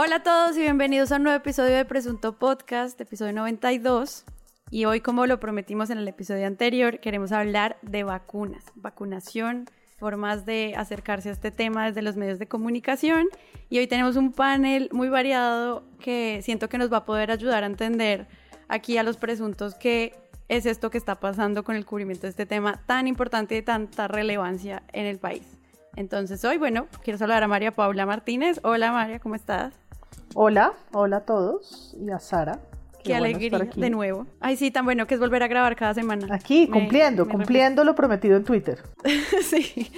Hola a todos y bienvenidos a un nuevo episodio de Presunto Podcast, episodio 92. Y hoy, como lo prometimos en el episodio anterior, queremos hablar de vacunas, vacunación, formas de acercarse a este tema desde los medios de comunicación. Y hoy tenemos un panel muy variado que siento que nos va a poder ayudar a entender aquí a los presuntos qué es esto que está pasando con el cubrimiento de este tema tan importante y de tanta relevancia en el país. Entonces hoy, bueno, quiero saludar a María Paula Martínez. Hola María, ¿cómo estás? Hola, hola a todos y a Sara. Qué, alegría de nuevo. Ay, sí, tan bueno que es volver a grabar cada semana. Aquí, cumpliendo, cumpliendo lo prometido en Twitter. sí.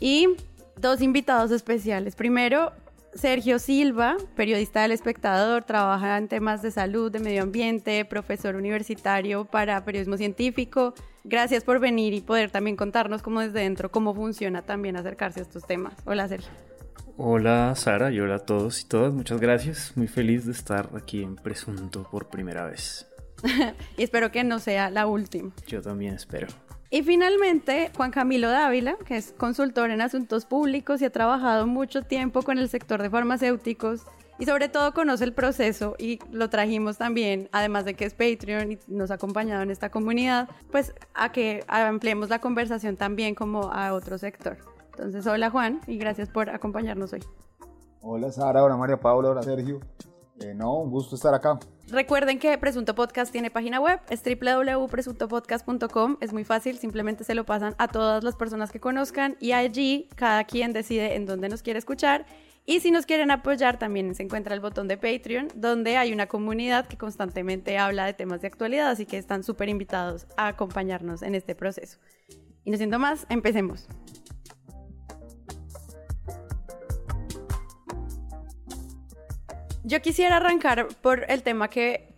Y dos invitados especiales. Primero, Sergio Silva, periodista del espectador, trabaja en temas de salud, de medio ambiente, profesor universitario para periodismo científico. Gracias por venir y poder también contarnos cómo desde dentro, cómo funciona también acercarse a estos temas. Hola Sergio. Hola Sara y hola a todos y todas, muchas gracias. Muy feliz de estar aquí en Presunto por primera vez. y espero que no sea la última. Yo también espero. Y finalmente, Juan Camilo Dávila, que es consultor en asuntos públicos y ha trabajado mucho tiempo con el sector de farmacéuticos y sobre todo conoce el proceso y lo trajimos también, además de que es Patreon y nos ha acompañado en esta comunidad, pues a que ampliemos la conversación también como a otro sector. Entonces, hola Juan y gracias por acompañarnos hoy. Hola Sara, hola María Paula, hola Sergio. Eh, no, un gusto estar acá. Recuerden que Presunto Podcast tiene página web, es www.presuntopodcast.com. Es muy fácil, simplemente se lo pasan a todas las personas que conozcan y allí cada quien decide en dónde nos quiere escuchar. Y si nos quieren apoyar, también se encuentra el botón de Patreon, donde hay una comunidad que constantemente habla de temas de actualidad, así que están súper invitados a acompañarnos en este proceso. Y no siento más, empecemos. Yo quisiera arrancar por el tema que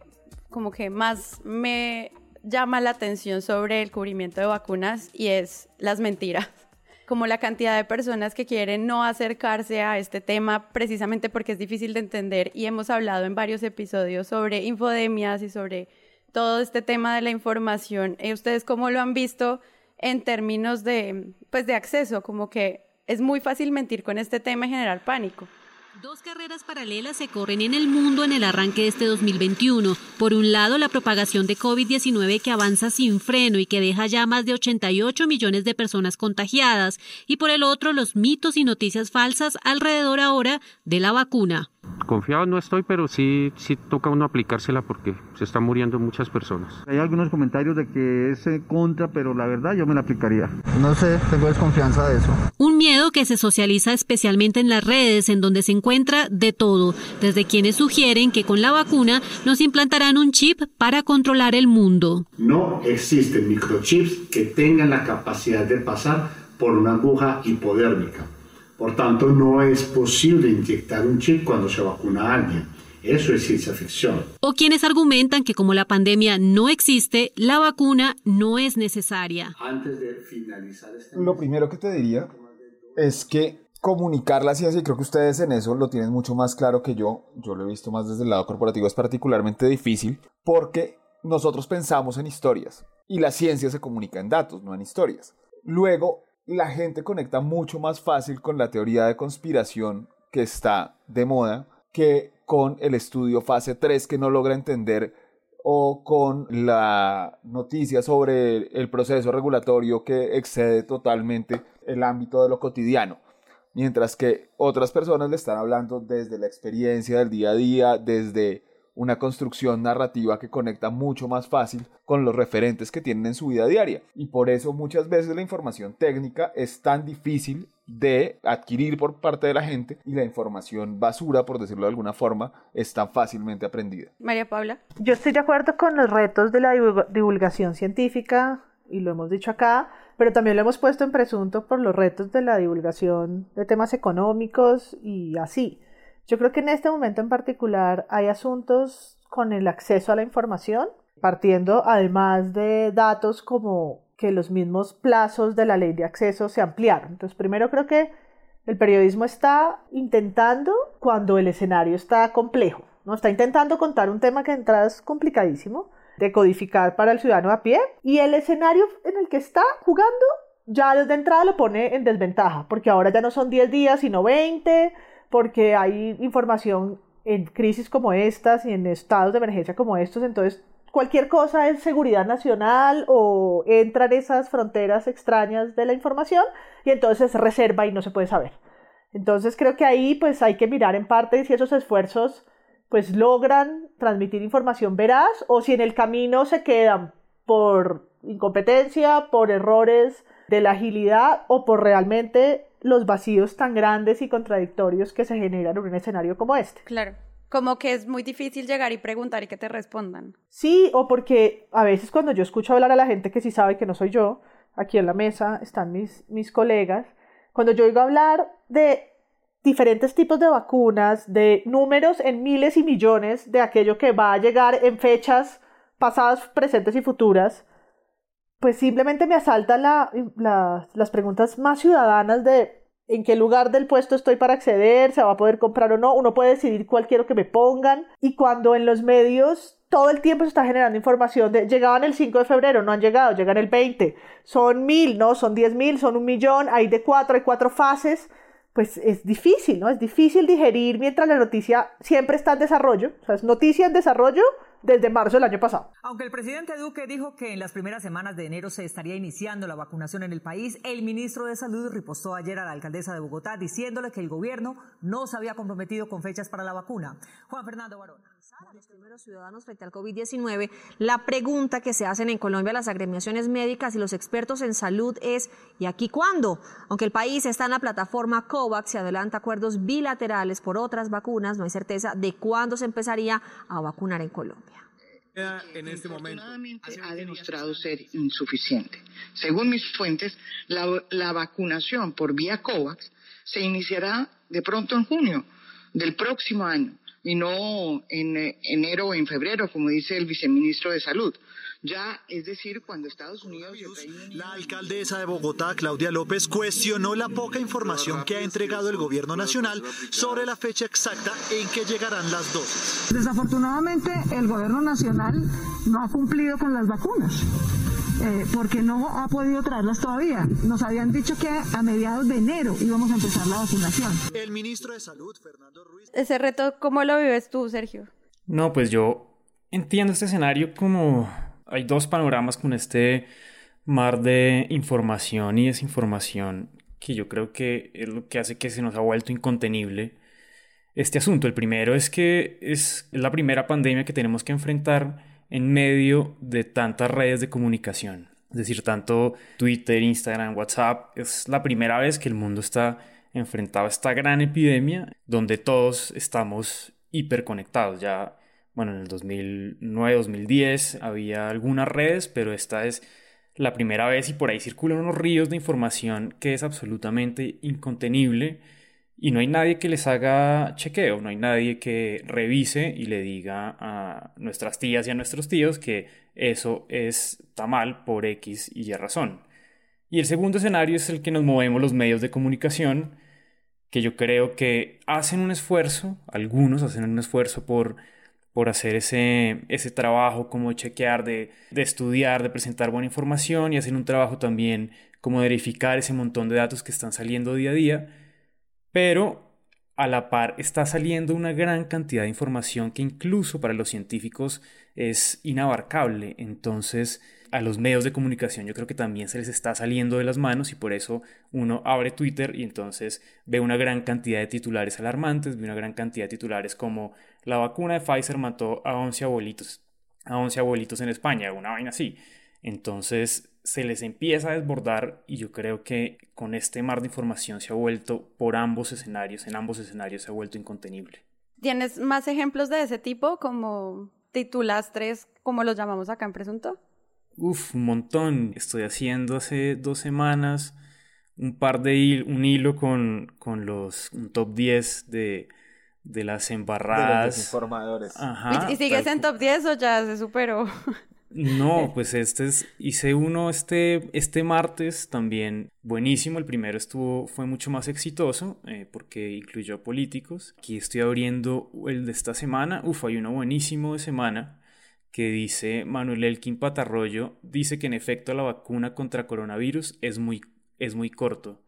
como que más me llama la atención sobre el cubrimiento de vacunas y es las mentiras. Como la cantidad de personas que quieren no acercarse a este tema precisamente porque es difícil de entender y hemos hablado en varios episodios sobre infodemias y sobre todo este tema de la información. ¿Y ¿Ustedes cómo lo han visto en términos de, pues, de acceso? Como que es muy fácil mentir con este tema y generar pánico. Dos carreras paralelas se corren en el mundo en el arranque de este 2021. Por un lado, la propagación de COVID-19 que avanza sin freno y que deja ya más de 88 millones de personas contagiadas. Y por el otro, los mitos y noticias falsas alrededor ahora de la vacuna. Confiado no estoy, pero sí, sí toca uno aplicársela porque se están muriendo muchas personas. Hay algunos comentarios de que es contra, pero la verdad yo me la aplicaría. No sé, tengo desconfianza de eso. Un miedo que se socializa especialmente en las redes, en donde se encuentra de todo, desde quienes sugieren que con la vacuna nos implantarán un chip para controlar el mundo. No existen microchips que tengan la capacidad de pasar por una aguja hipodérmica por tanto, no es posible inyectar un chip cuando se vacuna a alguien. Eso es ciencia ficción. O quienes argumentan que como la pandemia no existe, la vacuna no es necesaria. Antes de finalizar este... Lo primero que te diría es que comunicar la ciencia, y creo que ustedes en eso lo tienen mucho más claro que yo, yo lo he visto más desde el lado corporativo, es particularmente difícil porque nosotros pensamos en historias y la ciencia se comunica en datos, no en historias. Luego, la gente conecta mucho más fácil con la teoría de conspiración que está de moda que con el estudio fase 3 que no logra entender o con la noticia sobre el proceso regulatorio que excede totalmente el ámbito de lo cotidiano. Mientras que otras personas le están hablando desde la experiencia del día a día, desde una construcción narrativa que conecta mucho más fácil con los referentes que tienen en su vida diaria. Y por eso muchas veces la información técnica es tan difícil de adquirir por parte de la gente y la información basura, por decirlo de alguna forma, es tan fácilmente aprendida. María Paula. Yo estoy de acuerdo con los retos de la divulgación científica y lo hemos dicho acá, pero también lo hemos puesto en presunto por los retos de la divulgación de temas económicos y así. Yo creo que en este momento en particular hay asuntos con el acceso a la información, partiendo además de datos como que los mismos plazos de la ley de acceso se ampliaron. Entonces, primero creo que el periodismo está intentando cuando el escenario está complejo, ¿no? Está intentando contar un tema que de entrada es complicadísimo, de codificar para el ciudadano a pie, y el escenario en el que está jugando ya desde entrada lo pone en desventaja, porque ahora ya no son 10 días, sino 20, porque hay información en crisis como estas y en estados de emergencia como estos, entonces cualquier cosa es seguridad nacional o entran esas fronteras extrañas de la información y entonces reserva y no se puede saber. Entonces creo que ahí pues hay que mirar en parte si esos esfuerzos pues logran transmitir información veraz o si en el camino se quedan por incompetencia, por errores de la agilidad o por realmente los vacíos tan grandes y contradictorios que se generan en un escenario como este. Claro. Como que es muy difícil llegar y preguntar y que te respondan. Sí, o porque a veces cuando yo escucho hablar a la gente que sí sabe que no soy yo, aquí en la mesa están mis, mis colegas, cuando yo oigo hablar de diferentes tipos de vacunas, de números en miles y millones de aquello que va a llegar en fechas pasadas, presentes y futuras, pues simplemente me asaltan las preguntas más ciudadanas de en qué lugar del puesto estoy para acceder, se va a poder comprar o no, uno puede decidir cuál quiero que me pongan y cuando en los medios todo el tiempo se está generando información de llegaban el 5 de febrero, no han llegado, llegan el 20, son mil, no, son diez mil, son un millón, hay de cuatro, hay cuatro fases, pues es difícil, ¿no? Es difícil digerir mientras la noticia siempre está en desarrollo, o sea, es noticia en desarrollo desde marzo del año pasado. Aunque el presidente Duque dijo que en las primeras semanas de enero se estaría iniciando la vacunación en el país, el ministro de Salud ripostó ayer a la alcaldesa de Bogotá diciéndole que el gobierno no se había comprometido con fechas para la vacuna. Juan Fernando Barón. Los primeros ciudadanos frente al COVID-19, la pregunta que se hacen en Colombia las agremiaciones médicas y los expertos en salud es ¿y aquí cuándo? Aunque el país está en la plataforma COVAX y adelanta acuerdos bilaterales por otras vacunas, no hay certeza de cuándo se empezaría a vacunar en Colombia en este momento ha demostrado ser insuficiente. Según mis fuentes, la, la, vacunación por vía COVAX se iniciará de pronto en junio del próximo año y no en eh, enero o en febrero, como dice el viceministro de Salud. Ya, es decir, cuando Estados Unidos... La alcaldesa de Bogotá, Claudia López, cuestionó la poca información que ha entregado el gobierno nacional sobre la fecha exacta en que llegarán las dosis. Desafortunadamente, el gobierno nacional no ha cumplido con las vacunas. Eh, porque no ha podido traerlas todavía. Nos habían dicho que a mediados de enero íbamos a empezar la vacunación. El ministro de Salud, Fernando Ruiz. Ese reto, ¿cómo lo vives tú, Sergio? No, pues yo entiendo este escenario como hay dos panoramas con este mar de información y desinformación que yo creo que es lo que hace que se nos ha vuelto incontenible este asunto. El primero es que es la primera pandemia que tenemos que enfrentar en medio de tantas redes de comunicación. Es decir, tanto Twitter, Instagram, WhatsApp. Es la primera vez que el mundo está enfrentado a esta gran epidemia donde todos estamos hiperconectados. Ya bueno, en el 2009, 2010 había algunas redes, pero esta es la primera vez y por ahí circulan unos ríos de información que es absolutamente incontenible y no hay nadie que les haga chequeo, no hay nadie que revise y le diga a nuestras tías y a nuestros tíos que eso está mal por X y Y razón. Y el segundo escenario es el que nos movemos los medios de comunicación, que yo creo que hacen un esfuerzo, algunos hacen un esfuerzo por por hacer ese, ese trabajo como chequear, de, de estudiar, de presentar buena información y hacer un trabajo también como verificar ese montón de datos que están saliendo día a día, pero a la par está saliendo una gran cantidad de información que incluso para los científicos es inabarcable. Entonces, a los medios de comunicación yo creo que también se les está saliendo de las manos y por eso uno abre Twitter y entonces ve una gran cantidad de titulares alarmantes, ve una gran cantidad de titulares como la vacuna de Pfizer mató a 11 abuelitos, a 11 abuelitos en España, una vaina así. Entonces se les empieza a desbordar y yo creo que con este mar de información se ha vuelto por ambos escenarios, en ambos escenarios se ha vuelto incontenible. ¿Tienes más ejemplos de ese tipo como titulastres, como los llamamos acá en Presunto? Uf, un montón. Estoy haciendo hace dos semanas un par de un hilo con, con los un top 10 de, de las embarradas. De los informadores. Ajá, ¿Y, sigues en top 10 o ya se superó? No, pues este es, hice uno este, este martes también buenísimo. El primero estuvo, fue mucho más exitoso eh, porque incluyó políticos. Aquí estoy abriendo el de esta semana. Uf, hay uno buenísimo de semana que dice Manuel Elkin Patarroyo, dice que en efecto la vacuna contra coronavirus es muy, es muy corto.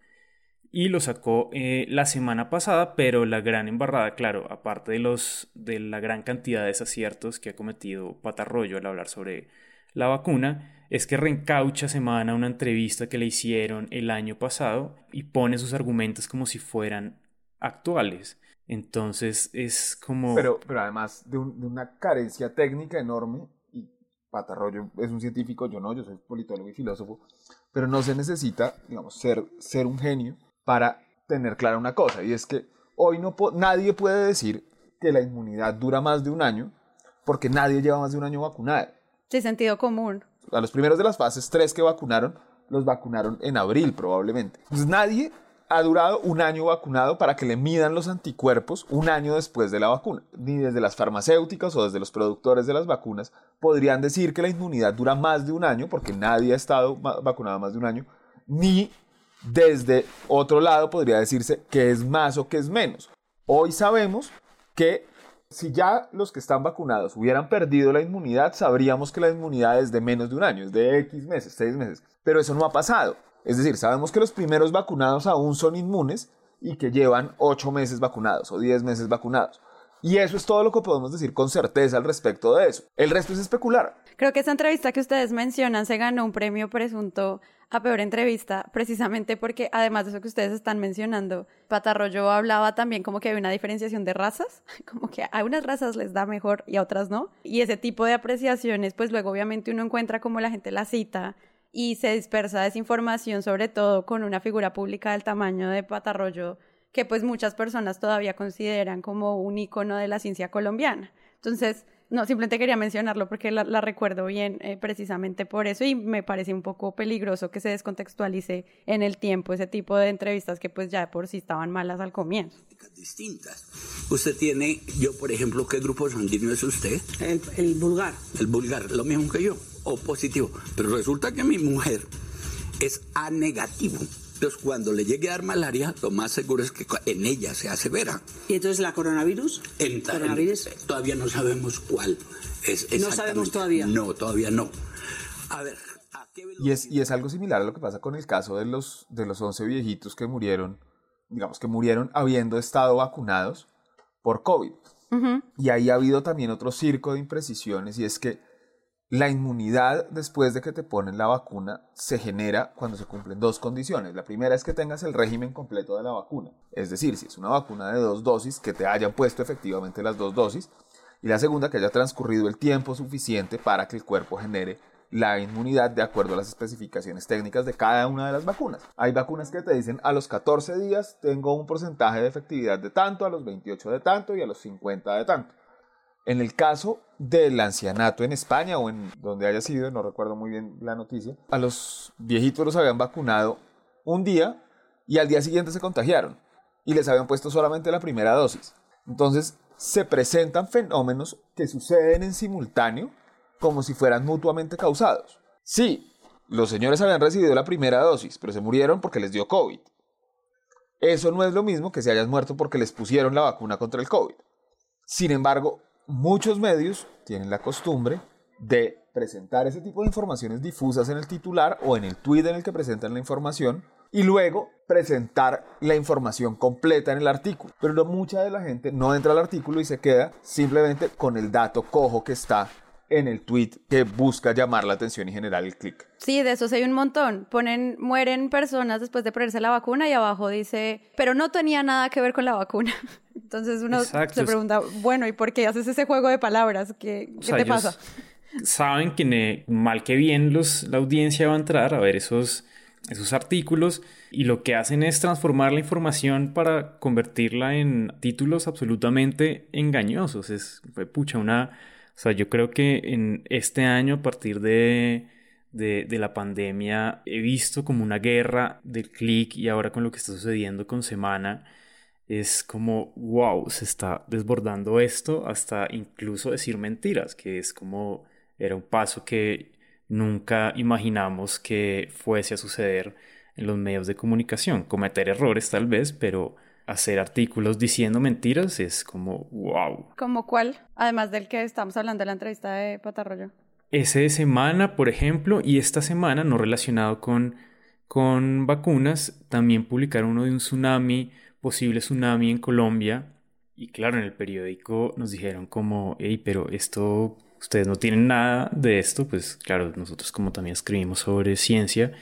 Y lo sacó eh, la semana pasada, pero la gran embarrada, claro, aparte de, los, de la gran cantidad de desaciertos que ha cometido Patarroyo al hablar sobre la vacuna, es que reencaucha semana una entrevista que le hicieron el año pasado y pone sus argumentos como si fueran actuales. Entonces es como... Pero, pero además de, de una carencia técnica enorme, y Patarroyo es un científico, yo no, yo soy politólogo y filósofo, pero no se necesita, digamos, ser, ser un genio para tener clara una cosa, y es que hoy no nadie puede decir que la inmunidad dura más de un año, porque nadie lleva más de un año vacunado. Sí, sentido común. A los primeros de las fases 3 que vacunaron, los vacunaron en abril probablemente. Entonces nadie ha durado un año vacunado para que le midan los anticuerpos un año después de la vacuna. Ni desde las farmacéuticas o desde los productores de las vacunas podrían decir que la inmunidad dura más de un año, porque nadie ha estado vacunado más de un año, ni desde otro lado podría decirse que es más o que es menos. Hoy sabemos que si ya los que están vacunados hubieran perdido la inmunidad, sabríamos que la inmunidad es de menos de un año, es de X meses, 6 meses. Pero eso no ha pasado. Es decir, sabemos que los primeros vacunados aún son inmunes y que llevan 8 meses vacunados o 10 meses vacunados. Y eso es todo lo que podemos decir con certeza al respecto de eso. El resto es especular. Creo que esa entrevista que ustedes mencionan se ganó un premio presunto a peor entrevista, precisamente porque además de eso que ustedes están mencionando, Patarroyo hablaba también como que hay una diferenciación de razas, como que a unas razas les da mejor y a otras no. Y ese tipo de apreciaciones, pues luego obviamente uno encuentra como la gente la cita y se dispersa desinformación, sobre todo con una figura pública del tamaño de Patarroyo, que pues muchas personas todavía consideran como un icono de la ciencia colombiana. Entonces, no, simplemente quería mencionarlo porque la, recuerdo bien eh, precisamente por eso y me parece un poco peligroso que se descontextualice en el tiempo ese tipo de entrevistas que pues ya por sí estaban malas al comienzo. Distintas. Usted tiene, yo por ejemplo, ¿qué grupo sanguíneo es usted? El, el vulgar. El vulgar, lo mismo que yo, o positivo. Pero resulta que mi mujer es A negativo. Entonces, cuando le llegue a dar malaria, lo más seguro es que en ella sea severa. ¿Y entonces la coronavirus? En, ¿Coronavirus? todavía no sabemos cuál es. No sabemos todavía. No, todavía no. A ver. y, es, y es algo similar a lo que pasa con el caso de los, de los 11 viejitos que murieron, digamos que murieron habiendo estado vacunados por COVID. Y ahí ha habido también otro circo de imprecisiones y es que la inmunidad después de que te ponen la vacuna se genera cuando se cumplen dos condiciones. La primera es que tengas el régimen completo de la vacuna, es decir, si es una vacuna de dos dosis, que te hayan puesto efectivamente las dos dosis. Y la segunda, que haya transcurrido el tiempo suficiente para que el cuerpo genere la inmunidad de acuerdo a las especificaciones técnicas de cada una de las vacunas. Hay vacunas que te dicen a los 14 días tengo un porcentaje de efectividad de tanto, a los 28 de tanto y a los 50 de tanto. En el caso del ancianato en España o en donde haya sido, no recuerdo muy bien la noticia, a los viejitos los habían vacunado un día y al día siguiente se contagiaron y les habían puesto solamente la primera dosis. Entonces se presentan fenómenos que suceden en simultáneo como si fueran mutuamente causados. Sí, los señores habían recibido la primera dosis, pero se murieron porque les dio COVID. Eso no es lo mismo que se hayan muerto porque les pusieron la vacuna contra el COVID. Sin embargo, muchos medios tienen la costumbre de presentar ese tipo de informaciones difusas en el titular o en el tweet en el que presentan la información y luego presentar la información completa en el artículo. Pero mucha de la gente no entra al artículo y se queda simplemente con el dato cojo que está en el tweet que busca llamar la atención y generar el clic. Sí, de esos hay un montón. Ponen, mueren personas después de ponerse la vacuna y abajo dice, pero no tenía nada que ver con la vacuna. Entonces uno se pregunta, bueno, ¿y por qué haces ese juego de palabras? ¿Qué, te pasa? Saben que mal que bien los, la audiencia va a entrar a ver esos, esos artículos y lo que hacen es transformar la información para convertirla en títulos absolutamente engañosos. Es, pucha, una o sea, yo creo que en este año, a partir de, de, la pandemia, he visto como una guerra del clic y ahora con lo que está sucediendo con Semana, es como, wow, se está desbordando esto hasta incluso decir mentiras, que es como, era un paso que nunca imaginamos que fuese a suceder en los medios de comunicación. Cometer errores tal vez, pero hacer artículos diciendo mentiras es como wow. ¿Como cuál? Además del que estamos hablando de la entrevista de Patarroyo. Ese de semana, por ejemplo, y esta semana no relacionado con, con vacunas, también publicaron uno de un tsunami, posible tsunami en Colombia. Y claro, en el periódico nos dijeron como, hey, pero esto, ustedes no tienen nada de esto, pues claro, nosotros como también escribimos sobre ciencia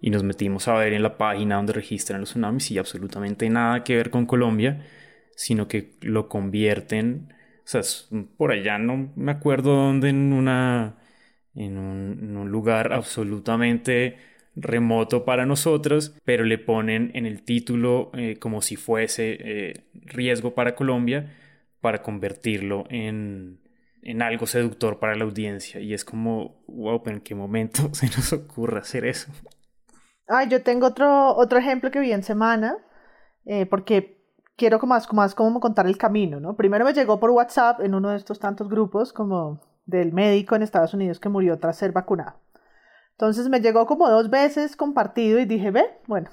y nos metimos a ver en la página donde registran los tsunamis y absolutamente nada que ver con Colombia, sino que lo convierten, o sea, por allá no me acuerdo dónde, en una, en un, en un lugar absolutamente remoto para nosotros, pero le ponen en el título eh, como si fuese eh, riesgo para Colombia para convertirlo en, en algo seductor para la audiencia. Y es como, wow, pero ¿en qué momento se nos ocurre hacer eso? Ah, yo tengo otro, otro ejemplo que vi en semana, eh, porque quiero como más, más como contar el camino, ¿no? Primero me llegó por WhatsApp en uno de estos tantos grupos como del médico en Estados Unidos que murió tras ser vacunado. Entonces me llegó como dos veces compartido y dije, ve, bueno.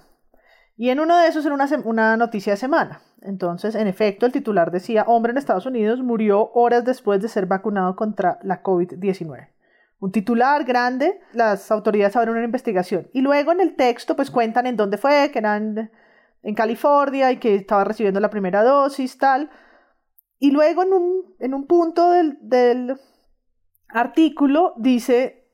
Y en uno de esos era una, noticia de semana. Entonces, en efecto, el titular decía, hombre en Estados Unidos murió horas después de ser vacunado contra la COVID-19. Un titular grande, las autoridades abren una investigación. Y luego en el texto, pues cuentan en dónde fue, que eran en California y que estaba recibiendo la primera dosis, tal. Y luego en un, en un punto del artículo dice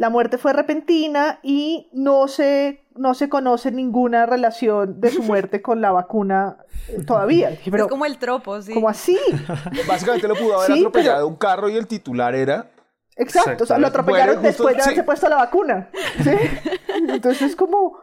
la muerte fue repentina y no se, no se conoce ninguna relación de su muerte con la vacuna eh, todavía. es como el tropo, sí. ¿Cómo así? Básicamente lo pudo haber atropellado un carro y el titular era... Exacto, o sea, lo atropellaron después de haberse puesto la vacuna. ¿sí? Entonces es como...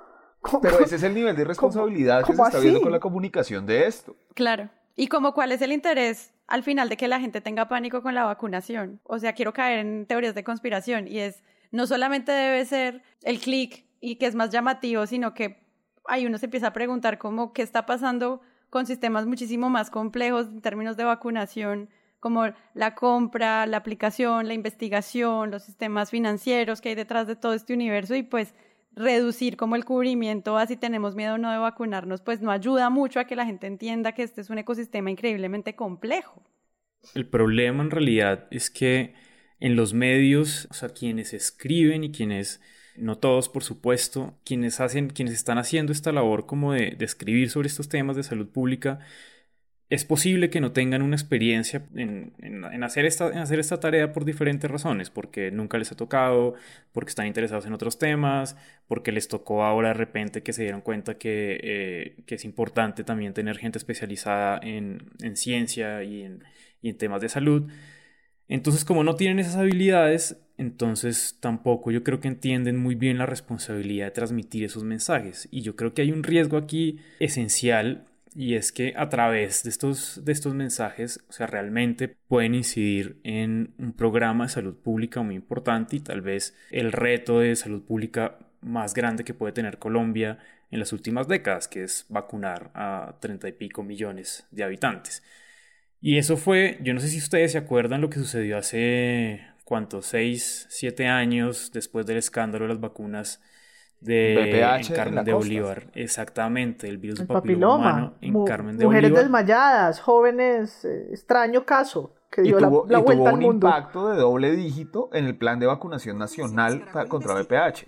Pero ese es el nivel de responsabilidad que se está viendo con la comunicación de esto. Claro. ¿Y como cuál es el interés al final de que la gente tenga pánico con la vacunación? O sea, quiero caer en teorías de conspiración y es no solamente debe ser el clic y que es más llamativo, sino que ahí uno se empieza a preguntar cómo qué está pasando con sistemas muchísimo más complejos en términos de vacunación, como la compra, la aplicación, la investigación, los sistemas financieros que hay detrás de todo este universo y pues reducir como el cubrimiento así tenemos miedo o no de vacunarnos, pues no ayuda mucho a que la gente entienda que este es un ecosistema increíblemente complejo. El problema en realidad es que en los medios, o sea, quienes escriben y quienes, no todos por supuesto, quienes hacen, quienes están haciendo esta labor como de, escribir sobre estos temas de salud pública, es posible que no tengan una experiencia en, en, hacer esta, hacer esta tarea por diferentes razones, porque nunca les ha tocado, porque están interesados en otros temas, porque les tocó ahora de repente que se dieron cuenta que, eh, que es importante también tener gente especializada en, en ciencia y en, y en temas de salud. Entonces, como no tienen esas habilidades, entonces tampoco yo creo que entienden muy bien la responsabilidad de transmitir esos mensajes. Y yo creo que hay un riesgo aquí esencial y es que a través de estos, de estos mensajes, o sea, realmente pueden incidir en un programa de salud pública muy importante y tal vez el reto de salud pública más grande que puede tener Colombia en las últimas décadas, que es vacunar a treinta y pico millones de habitantes. Y eso fue, yo no sé si ustedes se acuerdan lo que sucedió hace, ¿cuántos? Seis, siete años después del escándalo de las vacunas de Carmen de Bolívar. Exactamente, el virus el papiloma, humano en Carmen de mujeres desmayadas, jóvenes, eh, extraño caso que dio la, la vuelta tuvo un impacto de doble dígito en el plan de vacunación nacional contra VPH.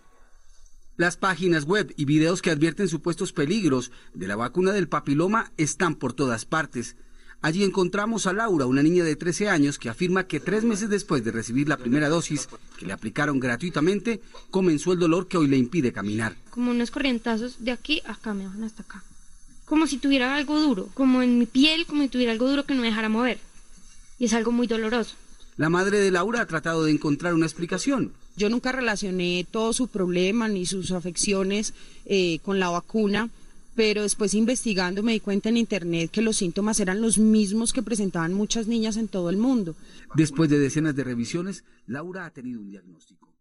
Las páginas web y videos que advierten supuestos peligros de la vacuna del papiloma están por todas partes. Allí encontramos a Laura, una niña de 13 años que afirma que tres meses después de recibir la primera dosis que le aplicaron gratuitamente, comenzó el dolor que hoy le impide caminar. Como unos corrientazos de aquí a acá, me bajan hasta acá. Como si tuviera algo duro, como en mi piel, como si tuviera algo duro que no me dejara mover. Y es algo muy doloroso. La madre de Laura ha tratado de encontrar una explicación. Yo nunca relacioné todo su problema ni sus afecciones eh, con la vacuna pero después investigando me di cuenta en internet que los síntomas eran los mismos que presentaban muchas niñas en todo el mundo. Después de decenas de revisiones, Laura ha tenido un diagnóstico.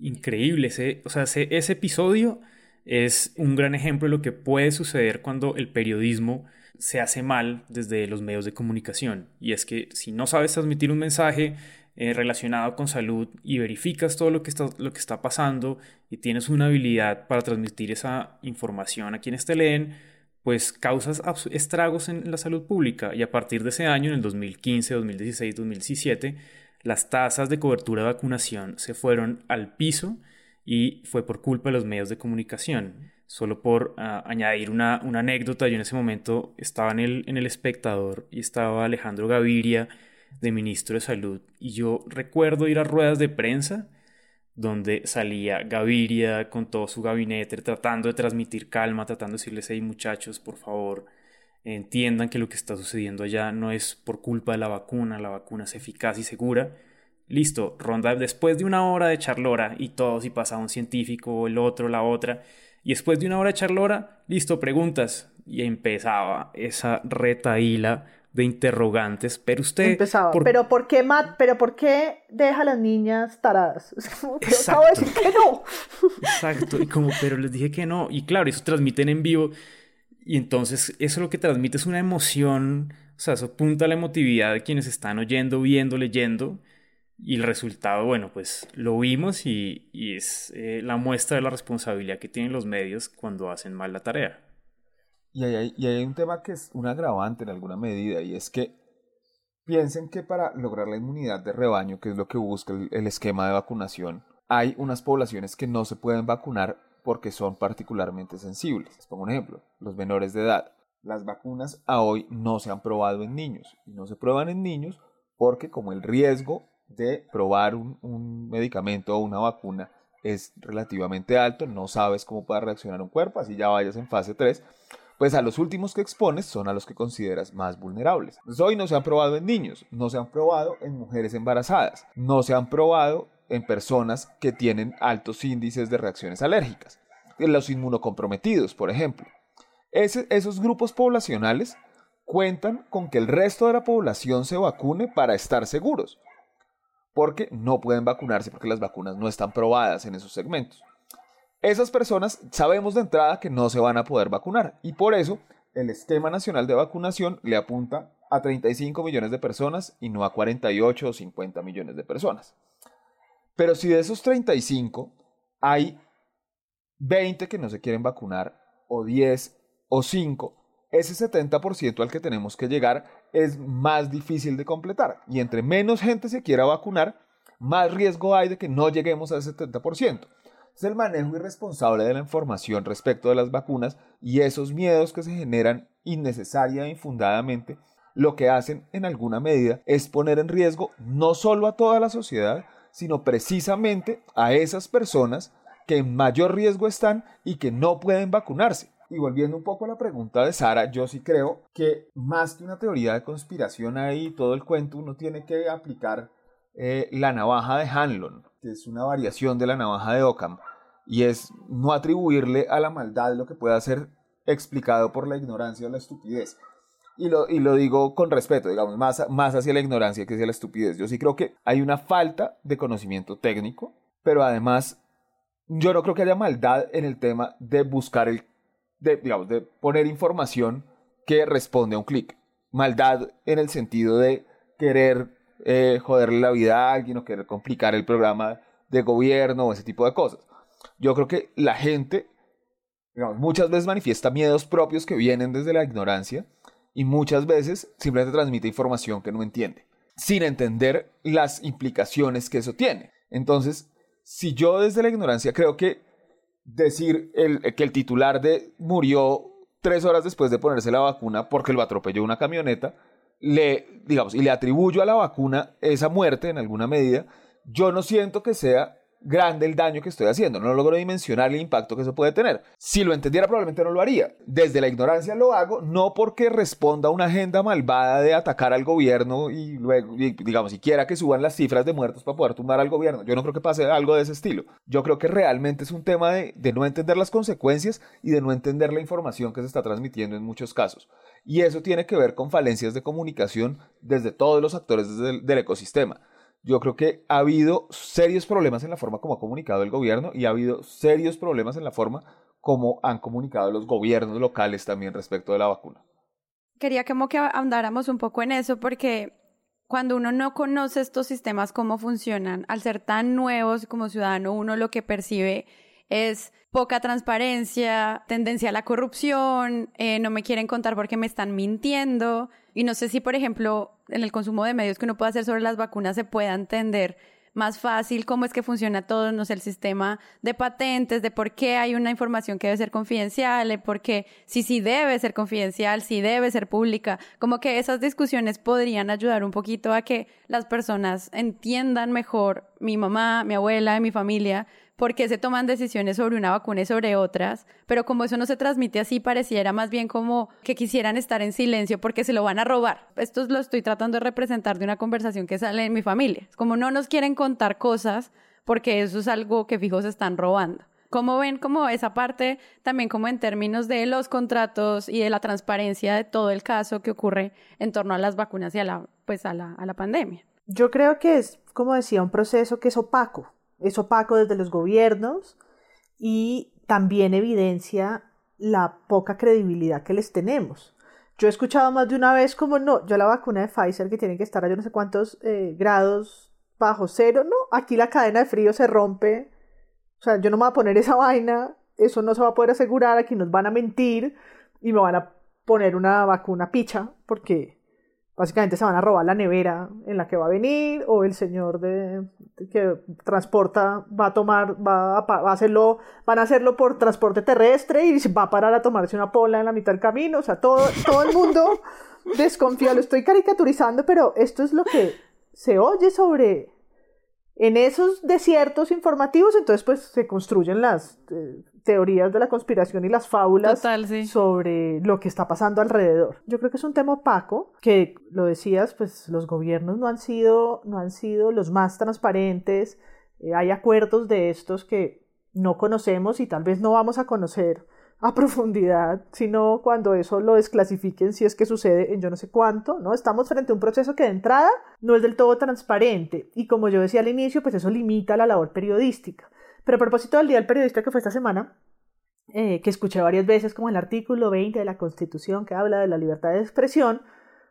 Increíble, ese, o sea, ese, ese episodio es un gran ejemplo de lo que puede suceder cuando el periodismo se hace mal desde los medios de comunicación. Y es que si no sabes transmitir un mensaje, eh, relacionado con salud y verificas todo lo que, está, lo que está pasando y tienes una habilidad para transmitir esa información a quienes te leen, pues causas estragos en la salud pública. Y a partir de ese año, en el 2015, 2016, 2017, las tasas de cobertura de vacunación se fueron al piso y fue por culpa de los medios de comunicación. Solo por ah, añadir una, una, anécdota, yo en ese momento estaba en el, en el espectador y estaba Alejandro Gaviria, de ministro de Salud, y yo recuerdo ir a ruedas de prensa donde salía Gaviria con todo su gabinete tratando de transmitir calma, tratando de decirles, hey muchachos, por favor, entiendan que lo que está sucediendo allá no es por culpa de la vacuna, la vacuna es eficaz y segura. Listo, ronda después de una hora de charlora y todos y pasaba un científico, el otro, la otra, y después de una hora de charlora, listo, preguntas. Y empezaba esa retaíla de interrogantes, pero usted... Empezaba, pero ¿por qué, Matt, pero ¿por qué deja a las niñas taradas? Pero acabo de decir que no. Exacto, y como, pero les dije que no, y claro, eso transmiten en vivo, y entonces eso lo que transmite es una emoción, o sea, eso apunta a la emotividad de quienes están oyendo, viendo, leyendo, y el resultado, bueno, pues lo vimos y, es eh, la muestra de la responsabilidad que tienen los medios cuando hacen mal la tarea. Y hay, un tema que es un agravante en alguna medida y es que piensen que para lograr la inmunidad de rebaño, que es lo que busca el, esquema de vacunación, hay unas poblaciones que no se pueden vacunar porque son particularmente sensibles. Les pongo un ejemplo, los menores de edad. Las vacunas a hoy no se han probado en niños y no se prueban en niños porque como el riesgo de probar un, medicamento o una vacuna es relativamente alto, no sabes cómo puede reaccionar un cuerpo, así ya vayas en fase 3, pues a los últimos que expones son a los que consideras más vulnerables. hoy no se han probado en niños, no se han probado en mujeres embarazadas, no se han probado en personas que tienen altos índices de reacciones alérgicas, los inmunocomprometidos, por ejemplo. esos grupos poblacionales cuentan con que el resto de la población se vacune para estar seguros porque no pueden vacunarse porque las vacunas no están probadas en esos segmentos. Esas personas sabemos de entrada que no se van a poder vacunar y por eso el esquema nacional de vacunación le apunta a 35 millones de personas y no a 48 o 50 millones de personas. Pero si de esos 35 hay 20 que no se quieren vacunar o 10 o 5, ese 70% al que tenemos que llegar es más difícil de completar. Y entre menos gente se quiera vacunar, más riesgo hay de que no lleguemos al 70%. Es el manejo irresponsable de la información respecto de las vacunas y esos miedos que se generan innecesaria e infundadamente, lo que hacen en alguna medida es poner en riesgo no solo a toda la sociedad, sino precisamente a esas personas que en mayor riesgo están y que no pueden vacunarse. Y volviendo un poco a la pregunta de Sara, yo sí creo que más que una teoría de conspiración ahí, todo el cuento, uno tiene que aplicar eh, la navaja de Hanlon, que es una variación de la navaja de Ockham, y es no atribuirle a la maldad lo que pueda ser explicado por la ignorancia o la estupidez. Y lo, y lo digo con respeto, digamos, más, más hacia la ignorancia que hacia la estupidez. Yo sí creo que hay una falta de conocimiento técnico, pero además yo no creo que haya maldad en el tema de buscar el de, digamos, de poner información que responde a un clic. Maldad en el sentido de querer eh, joderle la vida a alguien o querer complicar el programa de gobierno o ese tipo de cosas. Yo creo que la gente, muchas veces manifiesta miedos propios que vienen desde la ignorancia y muchas veces simplemente transmite información que no entiende, sin entender las implicaciones que eso tiene. Entonces, si yo desde la ignorancia creo que decir el, que el titular de murió tres horas después de ponerse la vacuna porque lo atropelló una camioneta, le, digamos, y le atribuyo a la vacuna esa muerte en alguna medida, yo no siento que sea grande el daño que estoy haciendo. No logro dimensionar el impacto que eso puede tener. Si lo entendiera, probablemente no lo haría. Desde la ignorancia lo hago, no porque responda a una agenda malvada de atacar al gobierno y luego, digamos, si quiera que suban las cifras de muertos para poder tumbar al gobierno. Yo no creo que pase algo de ese estilo. Yo creo que realmente es un tema de, no entender las consecuencias y de no entender la información que se está transmitiendo en muchos casos. Y eso tiene que ver con falencias de comunicación desde todos los actores del ecosistema yo creo que ha habido serios problemas en la forma como ha comunicado el gobierno y ha habido serios problemas en la forma como han comunicado los gobiernos locales también respecto de la vacuna. Quería que andáramos un poco en eso porque cuando uno no conoce estos sistemas, cómo funcionan, al ser tan nuevos como ciudadano, uno lo que percibe es poca transparencia, tendencia a la corrupción, eh, no me quieren contar porque me están mintiendo. Y no sé si, por ejemplo, en el consumo de medios que uno puede hacer sobre las vacunas se pueda entender más fácil cómo es que funciona todo, no sé, el sistema de patentes, de por qué hay una información que debe ser confidencial, de por qué si sí debe ser confidencial, si debe ser pública, como que esas discusiones podrían ayudar un poquito a que las personas entiendan mejor, mi mamá, mi abuela, mi familia, por qué se toman decisiones sobre una vacuna y sobre otras, pero como eso no se transmite así, pareciera más bien como que quisieran estar en silencio porque se lo van a robar. Esto lo estoy tratando de representar de una conversación que sale en mi familia. Es como no nos quieren contar cosas porque eso es algo que fijos están robando. ¿Cómo ven como esa parte también como en términos de los contratos y de la transparencia de todo el caso que ocurre en torno a las vacunas y a la, pues a la, a la pandemia? Yo creo que es, como decía, un proceso que es opaco es opaco desde los gobiernos y también evidencia la poca credibilidad que les tenemos. Yo he escuchado más de una vez como no, yo la vacuna de Pfizer que tiene que estar a yo no sé cuántos eh, grados bajo cero, no, aquí la cadena de frío se rompe, o sea, yo no me voy a poner esa vaina, eso no se va a poder asegurar, aquí nos van a mentir y me van a poner una vacuna picha porque básicamente se van a robar la nevera en la que va a venir o el señor de, que transporta va a tomar va a, hacerlo van a hacerlo por transporte terrestre y va a parar a tomarse una pola en la mitad del camino. O sea todo todo el mundo desconfía. Lo estoy caricaturizando pero esto es lo que se oye sobre en esos desiertos informativos entonces pues se construyen las eh, teorías de la conspiración y las fábulas sobre lo que está pasando alrededor. Yo creo que es un tema opaco, que lo decías, pues los gobiernos no han sido, no han sido los más transparentes, eh, hay acuerdos de estos que no conocemos y tal vez no vamos a conocer a profundidad, sino cuando eso lo desclasifiquen si es que sucede en yo no sé cuánto, ¿no? Estamos frente a un proceso que de entrada no es del todo transparente y como yo decía al inicio, pues eso limita la labor periodística. Pero a propósito del Día del Periodista que fue esta semana, eh, que escuché varias veces como el artículo 20 de la Constitución que habla de la libertad de expresión,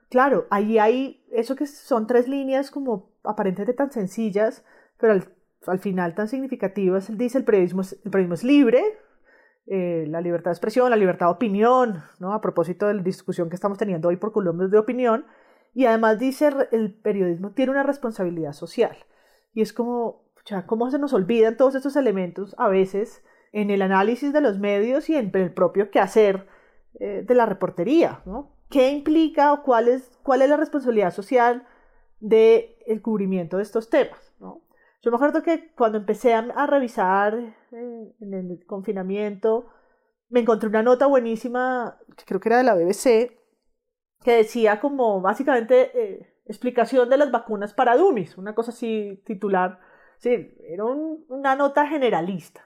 claro, ahí hay eso que son tres líneas como aparentemente tan sencillas, pero al, final tan significativas. Él dice el periodismo es, el periodismo es libre, eh, la libertad de expresión, la libertad de opinión, ¿no? a propósito de la discusión que estamos teniendo hoy por columnas de opinión, y además dice el periodismo tiene una responsabilidad social. Y es como, sea, cómo se nos olvidan todos estos elementos a veces en el análisis de los medios y en el propio quehacer eh, de la reportería, ¿no? ¿Qué implica o cuál es, cuál es la responsabilidad social del el cubrimiento de estos temas, ¿no? Yo me acuerdo que cuando empecé a, revisar eh, en el confinamiento, me encontré una nota buenísima, que creo que era de la BBC, que decía como básicamente eh, explicación de las vacunas para dummies, una cosa así titular, Sí, era una nota generalista.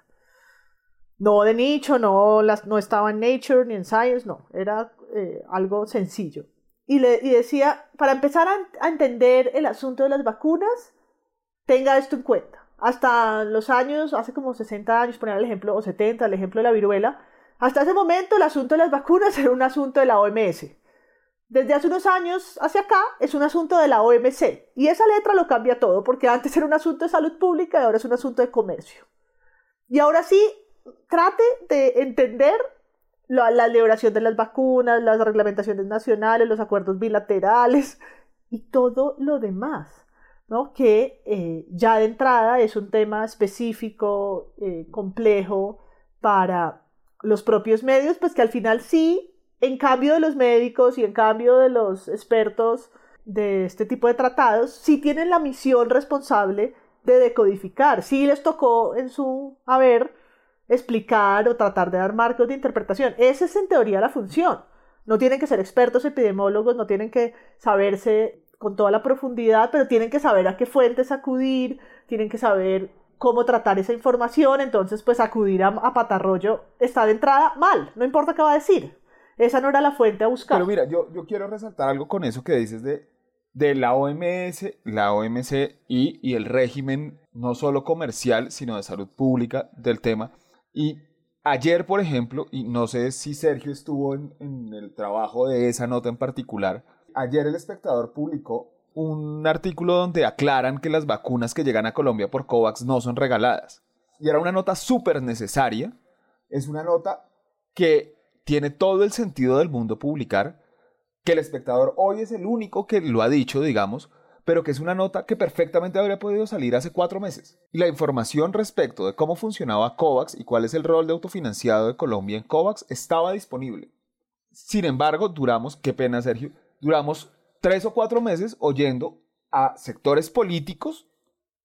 No de nicho, no, las, no estaba en Nature ni en Science, no, era eh, algo sencillo. Y, le, y decía, para empezar a, entender el asunto de las vacunas, tenga esto en cuenta. Hasta los años, hace como 60 años, poner el ejemplo, o 70, el ejemplo de la viruela, hasta ese momento el asunto de las vacunas era un asunto de la OMS desde hace unos años hacia acá es un asunto de la OMC y esa letra lo cambia todo porque antes era un asunto de salud pública y ahora es un asunto de comercio. Y ahora sí, trate de entender la, la liberación de las vacunas, las reglamentaciones nacionales, los acuerdos bilaterales y todo lo demás, ¿no? que eh, ya de entrada es un tema específico, eh, complejo para los propios medios, pues que al final sí en cambio de los médicos y en cambio de los expertos de este tipo de tratados, sí tienen la misión responsable de decodificar. Sí les tocó en su haber explicar o tratar de dar marcos de interpretación. Esa es en teoría la función. No tienen que ser expertos epidemiólogos, no tienen que saberse con toda la profundidad, pero tienen que saber a qué fuentes acudir, tienen que saber cómo tratar esa información, entonces pues acudir a, a patarrollo está de entrada mal, no importa qué va a decir, esa no era la fuente a buscar. Pero mira, yo, yo quiero resaltar algo con eso que dices de, de la OMS, la OMC y, y el régimen no solo comercial, sino de salud pública del tema. Y ayer, por ejemplo, y no sé si Sergio estuvo en, en, el trabajo de esa nota en particular, ayer el espectador publicó un artículo donde aclaran que las vacunas que llegan a Colombia por COVAX no son regaladas. Y era una nota súper necesaria. Es una nota que tiene todo el sentido del mundo publicar, que el espectador hoy es el único que lo ha dicho, digamos, pero que es una nota que perfectamente habría podido salir hace cuatro meses. Y la información respecto de cómo funcionaba COVAX y cuál es el rol de autofinanciado de Colombia en COVAX estaba disponible. Sin embargo, duramos, qué pena Sergio, duramos tres o cuatro meses oyendo a sectores políticos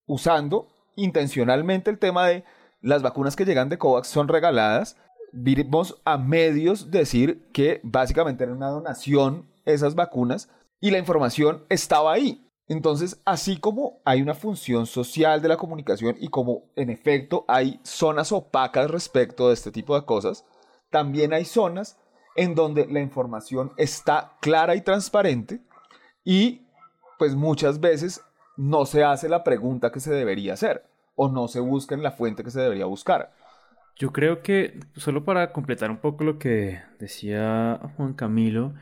usando intencionalmente el tema de las vacunas que llegan de COVAX son regaladas. Vimos a medios decir que básicamente era una donación esas vacunas y la información estaba ahí. Entonces, así como hay una función social de la comunicación y como en efecto hay zonas opacas respecto de este tipo de cosas, también hay zonas en donde la información está clara y transparente y pues muchas veces no se hace la pregunta que se debería hacer o no se busca en la fuente que se debería buscar. Yo creo que, solo para completar un poco lo que decía Juan Camilo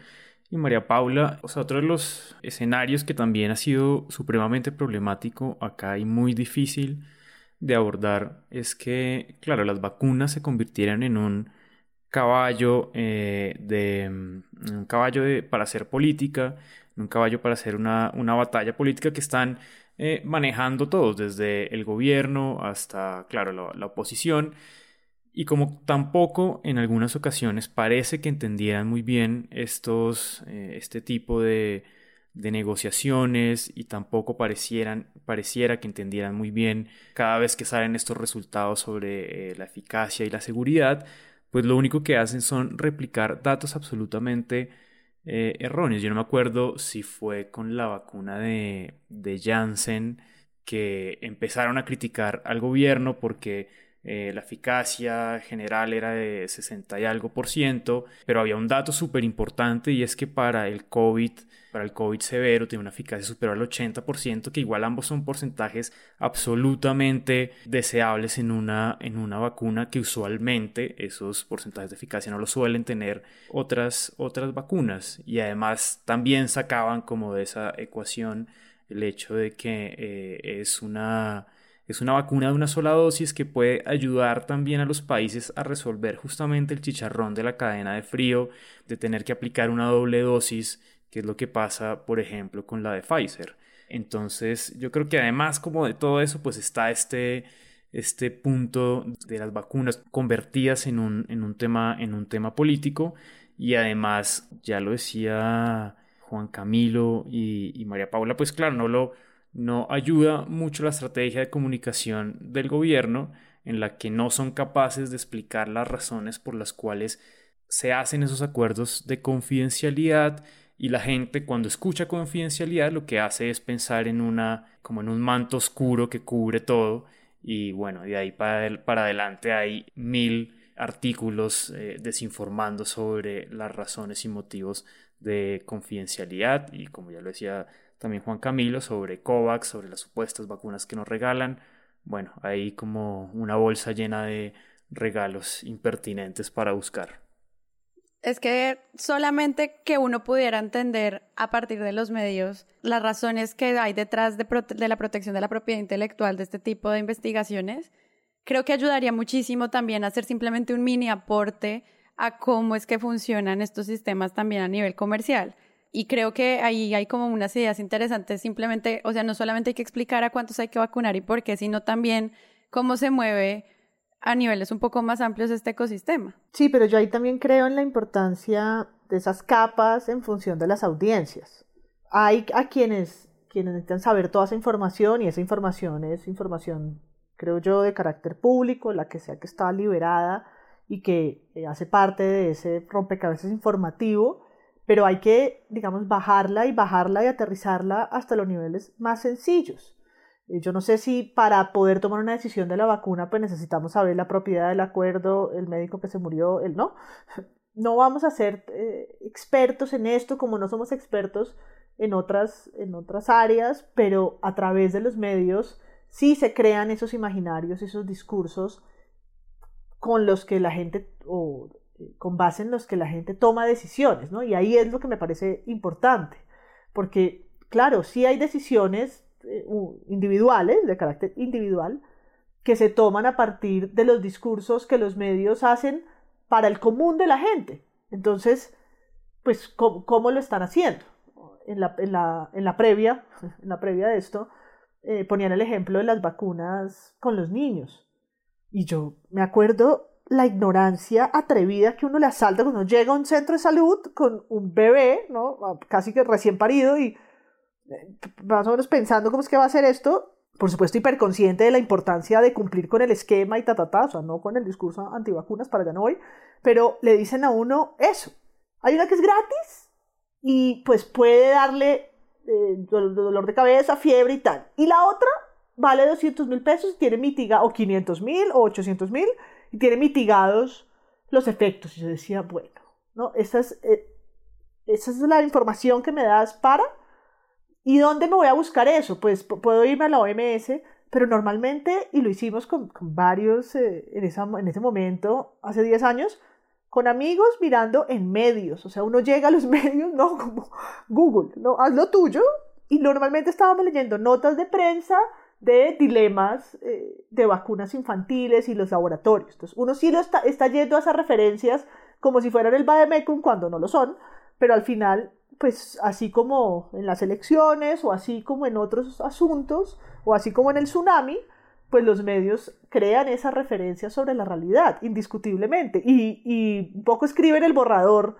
y María Paula, o sea, otro de los escenarios que también ha sido supremamente problemático acá y muy difícil de abordar es que, claro, las vacunas se convirtieran en un caballo eh, de un caballo de, para hacer política, un caballo para hacer una, una batalla política que están eh, manejando todos, desde el gobierno hasta, claro, la, oposición. Y como tampoco en algunas ocasiones parece que entendieran muy bien estos, eh, este tipo de, de, negociaciones y tampoco parecieran, pareciera que entendieran muy bien cada vez que salen estos resultados sobre la eficacia y la seguridad, pues lo único que hacen son replicar datos absolutamente eh, erróneos. Yo no me acuerdo si fue con la vacuna de, de Janssen que empezaron a criticar al gobierno porque eh, la eficacia general era de 60 y algo por ciento, pero había un dato súper importante y es que para el COVID, para el COVID severo, tiene una eficacia superior al 80%, que igual ambos son porcentajes absolutamente deseables en una, en una vacuna que usualmente esos porcentajes de eficacia no lo suelen tener otras, otras vacunas. Y además también sacaban como de esa ecuación el hecho de que eh, es una es una vacuna de una sola dosis que puede ayudar también a los países a resolver justamente el chicharrón de la cadena de frío, de tener que aplicar una doble dosis, que es lo que pasa, por ejemplo, con la de Pfizer. Entonces, yo creo que además como de todo eso, pues está este, este punto de las vacunas convertidas en un, en un, tema, en un tema político y además, ya lo decía Juan Camilo y, y María Paula, pues claro, no lo no ayuda mucho la estrategia de comunicación del gobierno en la que no son capaces de explicar las razones por las cuales se hacen esos acuerdos de confidencialidad y la gente cuando escucha confidencialidad lo que hace es pensar en una como en un manto oscuro que cubre todo y bueno de ahí para, para adelante hay mil artículos eh, desinformando sobre las razones y motivos de confidencialidad y como ya lo decía también Juan Camilo sobre COVAX, sobre las supuestas vacunas que nos regalan. Bueno, hay como una bolsa llena de regalos impertinentes para buscar. Es que solamente que uno pudiera entender a partir de los medios las razones que hay detrás de, de, la protección de la propiedad intelectual de este tipo de investigaciones, creo que ayudaría muchísimo también a hacer simplemente un mini aporte a cómo es que funcionan estos sistemas también a nivel comercial. Y creo que ahí hay como unas ideas interesantes, simplemente, o sea, no solamente hay que explicar a cuántos hay que vacunar y por qué, sino también cómo se mueve a niveles un poco más amplios este ecosistema. Sí, pero yo ahí también creo en la importancia de esas capas en función de las audiencias. Hay a quienes, quienes necesitan saber toda esa información y esa información es información, creo yo, de carácter público, la que sea que está liberada y que eh, hace parte de ese rompecabezas informativo pero hay que, digamos, bajarla y bajarla y aterrizarla hasta los niveles más sencillos. Eh, yo no sé si para poder tomar una decisión de la vacuna, pues necesitamos saber la propiedad del acuerdo, el médico que se murió, el no. No vamos a ser eh, expertos en esto como no somos expertos en otras, en otras áreas, pero a través de los medios sí se crean esos imaginarios, esos discursos con los que la gente, con base en los que la gente toma decisiones, ¿no? Y ahí es lo que me parece importante, porque, claro, sí hay decisiones eh, individuales, de carácter individual, que se toman a partir de los discursos que los medios hacen para el común de la gente. Entonces, pues, ¿cómo, lo están haciendo? en la previa, en la previa de esto, eh, ponían el ejemplo de las vacunas con los niños. Y yo me acuerdo la ignorancia atrevida que uno le asalta cuando llega a un centro de salud con un bebé, ¿no? Casi que recién parido y eh, más o menos pensando cómo es que va a hacer esto. Por supuesto, hiperconsciente de la importancia de cumplir con el esquema y ta, ta, o sea, no con el discurso antivacunas, para allá no voy, pero le dicen a uno eso. Hay una que es gratis y pues puede darle eh, dolor de cabeza, fiebre y tal. Y la otra vale 200 mil pesos, tiene mitiga, o 500 mil, o 800 mil, y tiene mitigados los efectos. Y yo decía, bueno, ¿no? Esa es, eh, esa es la información que me das para... ¿Y dónde me voy a buscar eso? Pues puedo irme a la OMS, pero normalmente, y lo hicimos con, varios eh, en, esa, en ese momento, hace 10 años, con amigos mirando en medios. O sea, uno llega a los medios, no como Google, no, haz lo tuyo. Y normalmente estábamos leyendo notas de prensa de dilemas eh, de vacunas infantiles y los laboratorios. Entonces, uno sí lo está, está yendo a esas referencias como si fueran el Bademecum cuando no lo son, pero al final, pues así como en las elecciones o así como en otros asuntos o así como en el tsunami, pues los medios crean esa referencia sobre la realidad, indiscutiblemente, y, y poco escriben el borrador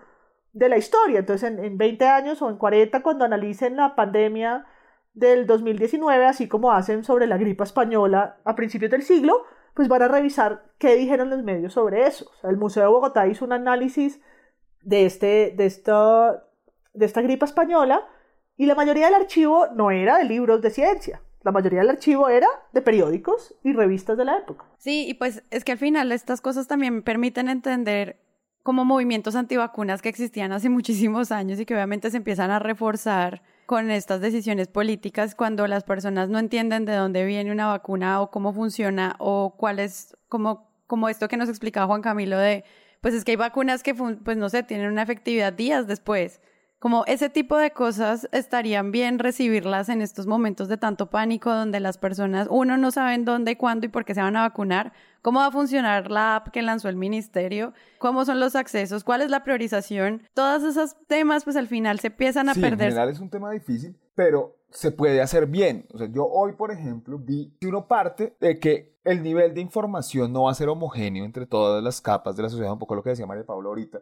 de la historia. Entonces, en, en 20 años o en 40, cuando analicen la pandemia del 2019, así como hacen sobre la gripa española a principios del siglo, pues van a revisar qué dijeron los medios sobre eso. el Museo de Bogotá hizo un análisis de, este, de, esta, de esta gripa española y la mayoría del archivo no era de libros de ciencia. La mayoría del archivo era de periódicos y revistas de la época. Sí, y pues es que al final estas cosas también permiten entender como movimientos antivacunas que existían hace muchísimos años y que obviamente se empiezan a reforzar con estas decisiones políticas cuando las personas no entienden de dónde viene una vacuna o cómo funciona o cuál es como, como esto que nos explicaba Juan Camilo de, pues es que hay vacunas que, pues no sé, tienen una efectividad días después. Como ese tipo de cosas estarían bien recibirlas en estos momentos de tanto pánico donde las personas, uno, no saben dónde, cuándo y por qué se van a vacunar, cómo va a funcionar la app que lanzó el ministerio, cómo son los accesos, cuál es la priorización. Todos esos temas, pues al final se empiezan a perder. En general es un tema difícil, pero se puede hacer bien. O sea, yo hoy, por ejemplo, vi que uno parte de que el nivel de información no va a ser homogéneo entre todas las capas de la sociedad, un poco lo que decía María Pablo ahorita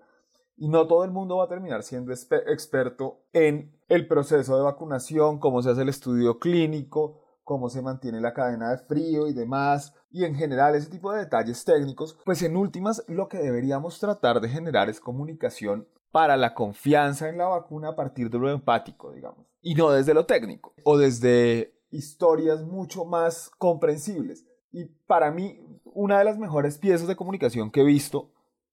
y no todo el mundo va a terminar siendo experto en el proceso de vacunación, cómo se hace el estudio clínico, cómo se mantiene la cadena de frío y demás, y en general ese tipo de detalles técnicos, pues en últimas lo que deberíamos tratar de generar es comunicación para la confianza en la vacuna a partir de lo empático, digamos, y no desde lo técnico, o desde historias mucho más comprensibles. Y para mí, una de las mejores piezas de comunicación que he visto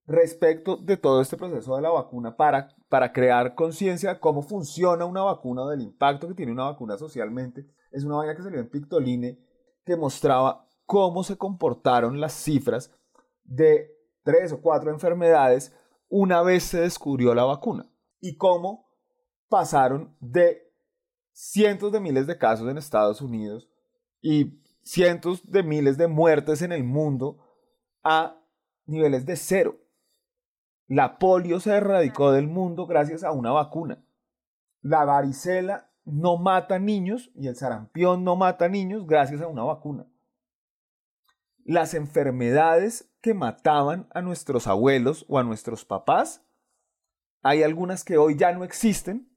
respecto de todo este proceso de la vacuna para, para crear conciencia de cómo funciona una vacuna, del impacto que tiene una vacuna socialmente. Es una vaina que salió en Pictoline que mostraba cómo se comportaron las cifras de tres o cuatro enfermedades una vez se descubrió la vacuna y cómo pasaron de cientos de miles de casos en Estados Unidos y cientos de miles de muertes en el mundo a niveles de cero. La polio se erradicó del mundo gracias a una vacuna. La varicela no mata niños y el sarampión no mata niños gracias a una vacuna. Las enfermedades que mataban a nuestros abuelos o a nuestros papás, hay algunas que hoy ya no existen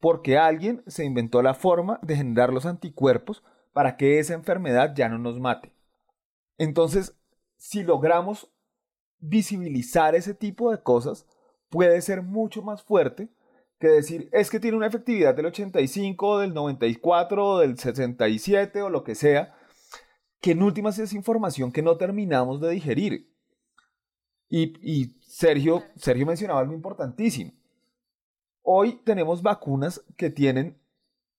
porque alguien se inventó la forma de generar los anticuerpos para que esa enfermedad ya no nos mate. Entonces, si logramos visibilizar ese tipo de cosas puede ser mucho más fuerte que decir es que tiene una efectividad del 85, del 94, del 67 o lo que sea, que en últimas es información que no terminamos de digerir. Y, Sergio, Sergio mencionaba algo importantísimo. Hoy tenemos vacunas que tienen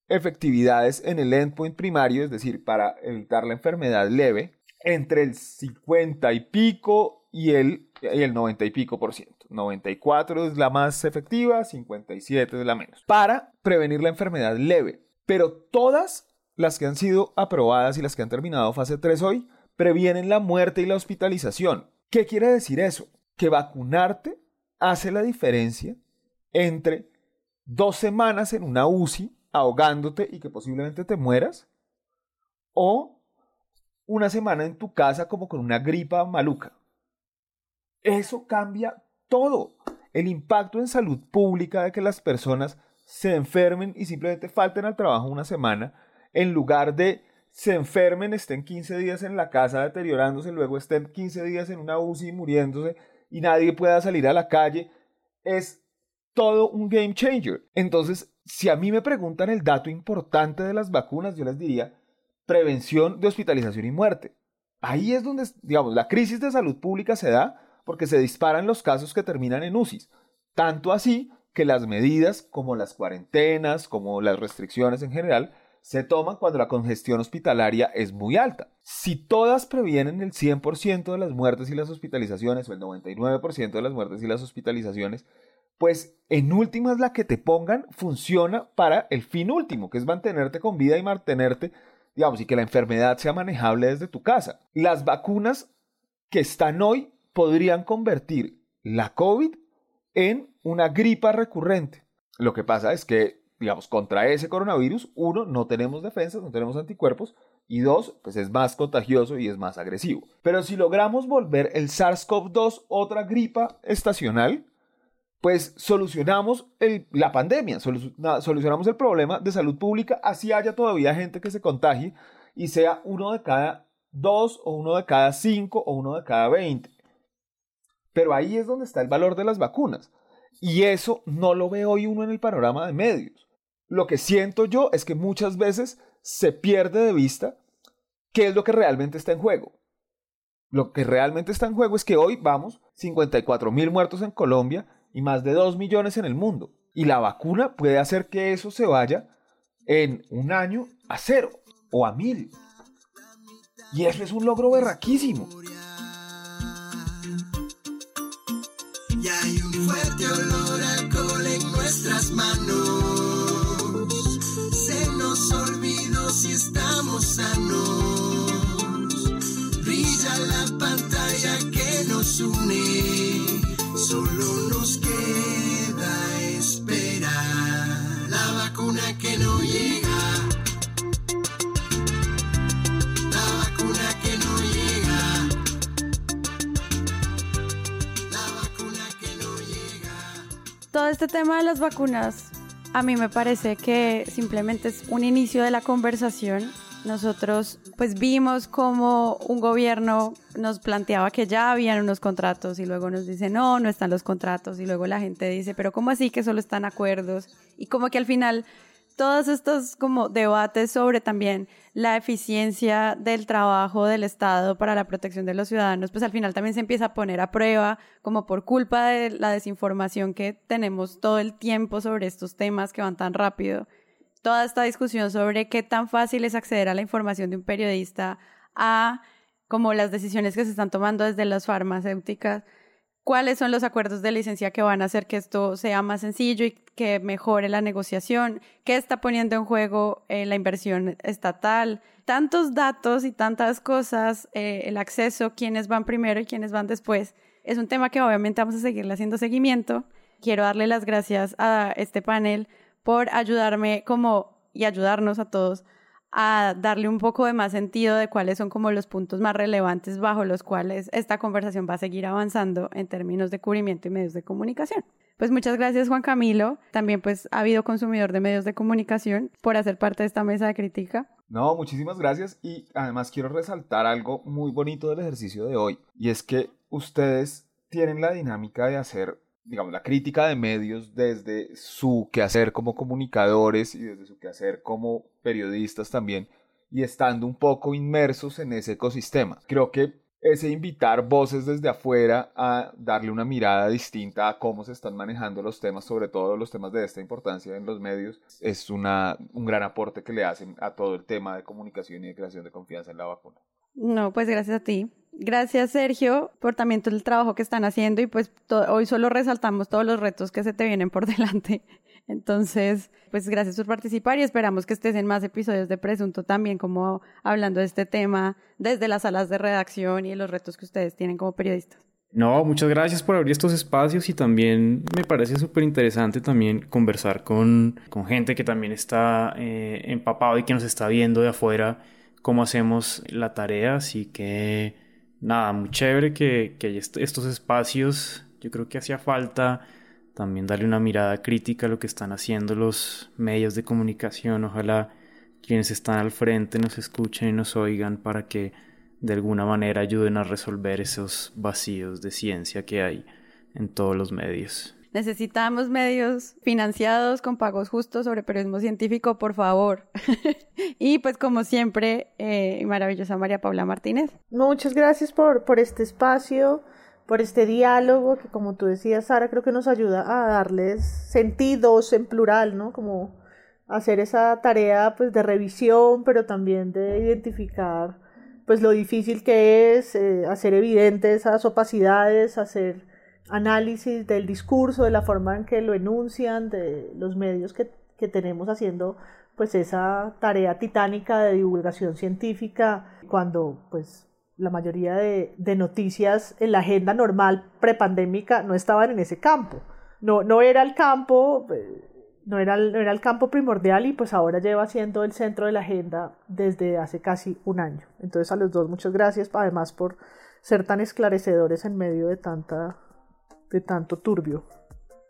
efectividades en el endpoint primario, es decir, para evitar la enfermedad leve, entre el 50 y pico y el, y el 90 y pico por ciento. 94 es la más efectiva, 57 es la menos. Para prevenir la enfermedad leve. Pero todas las que han sido aprobadas y las que han terminado fase 3 hoy previenen la muerte y la hospitalización. ¿Qué quiere decir eso? Que vacunarte hace la diferencia entre dos semanas en una UCI ahogándote y que posiblemente te mueras, o una semana en tu casa como con una gripa maluca. Eso cambia todo. El impacto en salud pública de que las personas se enfermen y simplemente falten al trabajo una semana, en lugar de se enfermen, estén 15 días en la casa deteriorándose, luego estén 15 días en una UCI muriéndose y nadie pueda salir a la calle, es todo un game changer. Entonces, si a mí me preguntan el dato importante de las vacunas, yo les diría prevención de hospitalización y muerte. Ahí es donde, digamos, la crisis de salud pública se da porque se disparan los casos que terminan en UCIs. Tanto así que las medidas como las cuarentenas, como las restricciones en general, se toman cuando la congestión hospitalaria es muy alta. Si todas previenen el 100% de las muertes y las hospitalizaciones, o el 99% de las muertes y las hospitalizaciones, pues en últimas la que te pongan funciona para el fin último, que es mantenerte con vida y mantenerte, digamos, y que la enfermedad sea manejable desde tu casa. Las vacunas que están hoy podrían convertir la COVID en una gripa recurrente. Lo que pasa es que, digamos, contra ese coronavirus, uno, no tenemos defensas, no tenemos anticuerpos, y dos, pues es más contagioso y es más agresivo. Pero si logramos volver el SARS-CoV-2 otra gripa estacional, pues solucionamos la pandemia, solucionamos el problema de salud pública, así haya todavía gente que se contagie y sea uno de cada dos o uno de cada cinco o uno de cada veinte. Pero ahí es donde está el valor de las vacunas. Y eso no lo ve hoy uno en el panorama de medios. Lo que siento yo es que muchas veces se pierde de vista qué es lo que realmente está en juego. Lo que realmente está en juego es que hoy vamos 54 mil muertos en Colombia y más de 2 millones en el mundo. Y la vacuna puede hacer que eso se vaya en un año a cero o a mil. Y eso es un logro berraquísimo. Y hay un fuerte olor a alcohol en nuestras manos. Se nos olvidó si estamos sanos. Brilla la pantalla que nos une. Solo nos queda todo este tema de las vacunas, a mí me parece que simplemente es un inicio de la conversación. Nosotros pues vimos como un gobierno nos planteaba que ya habían unos contratos y luego nos dice no, no están los contratos y luego la gente dice pero ¿cómo así que solo están acuerdos? Y como que al final todos estos como debates sobre también la eficiencia del trabajo del Estado para la protección de los ciudadanos, pues al final también se empieza a poner a prueba como por culpa de la desinformación que tenemos todo el tiempo sobre estos temas que van tan rápido. Toda esta discusión sobre qué tan fácil es acceder a la información de un periodista a como las decisiones que se están tomando desde las farmacéuticas cuáles son los acuerdos de licencia que van a hacer que esto sea más sencillo y que mejore la negociación, qué está poniendo en juego eh, la inversión estatal, tantos datos y tantas cosas, eh, el acceso, quiénes van primero y quiénes van después. Es un tema que obviamente vamos a seguirle haciendo seguimiento. Quiero darle las gracias a este panel por ayudarme como y ayudarnos a todos a darle un poco de más sentido de cuáles son como los puntos más relevantes bajo los cuales esta conversación va a seguir avanzando en términos de cubrimiento y medios de comunicación. Pues muchas gracias Juan Camilo, también pues ha habido consumidor de medios de comunicación por hacer parte de esta mesa de crítica. No, muchísimas gracias y además quiero resaltar algo muy bonito del ejercicio de hoy y es que ustedes tienen la dinámica de hacer digamos, la crítica de medios desde su quehacer como comunicadores y desde su quehacer como periodistas también, y estando un poco inmersos en ese ecosistema. Creo que ese invitar voces desde afuera a darle una mirada distinta a cómo se están manejando los temas, sobre todo los temas de esta importancia en los medios, es una, un gran aporte que le hacen a todo el tema de comunicación y de creación de confianza en la vacuna. No, pues gracias a ti. Gracias, Sergio, por también todo el trabajo que están haciendo y pues hoy solo resaltamos todos los retos que se te vienen por delante. Entonces, pues gracias por participar y esperamos que estés en más episodios de Presunto también como hablando de este tema desde las salas de redacción y los retos que ustedes tienen como periodistas. No, muchas gracias por abrir estos espacios y también me parece súper interesante también conversar con, con, gente que también está eh, empapado y que nos está viendo de afuera cómo hacemos la tarea. Así que nada, muy chévere que, que hay estos espacios. Yo creo que hacía falta también darle una mirada crítica a lo que están haciendo los medios de comunicación. Ojalá quienes están al frente nos escuchen y nos oigan para que de alguna manera ayuden a resolver esos vacíos de ciencia que hay en todos los medios. Necesitamos medios financiados con pagos justos sobre periodismo científico, por favor. y pues como siempre, eh, maravillosa María Paula Martínez. Muchas gracias por, por este espacio, por este diálogo que como tú decías, Sara, creo que nos ayuda a darles sentidos en plural, ¿no? Como hacer esa tarea pues de revisión, pero también de identificar pues lo difícil que es eh, hacer evidentes esas opacidades, hacer análisis del discurso, de la forma en que lo enuncian, de los medios que, que tenemos haciendo pues esa tarea titánica de divulgación científica cuando pues la mayoría de, de noticias en la agenda normal prepandémica no estaban en ese campo. No, no era el campo, eh, no era, el, era el campo primordial y pues ahora lleva siendo el centro de la agenda desde hace casi un año. Entonces a los dos muchas gracias además por ser tan esclarecedores en medio de tanta de tanto turbio.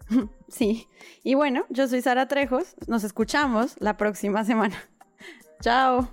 Sí. Y bueno, yo soy Sara Trejos. Nos escuchamos la próxima semana. Chao.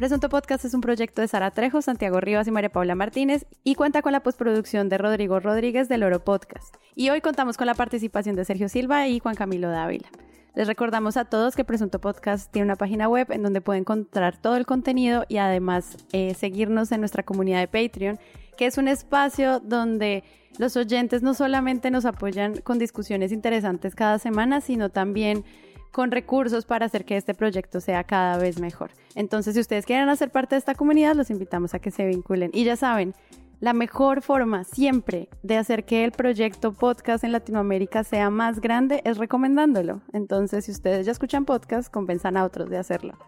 Presunto Podcast es un proyecto de Sara Trejo, Santiago Rivas y María Paula Martínez y cuenta con la postproducción de Rodrigo Rodríguez del Oro Podcast. Y hoy contamos con la participación de Sergio Silva y Juan Camilo Dávila. Les recordamos a todos que Presunto Podcast tiene una página web en donde pueden encontrar todo el contenido y además eh, seguirnos en nuestra comunidad de Patreon, que es un espacio donde los oyentes no solamente nos apoyan con discusiones interesantes cada semana, sino también con recursos para hacer que este proyecto sea cada vez mejor. Entonces, si ustedes quieren hacer parte de esta comunidad, los invitamos a que se vinculen. Y ya saben, la mejor forma siempre de hacer que el proyecto podcast en Latinoamérica sea más grande es recomendándolo. Entonces, si ustedes ya escuchan podcast, convenzan a otros de hacerlo.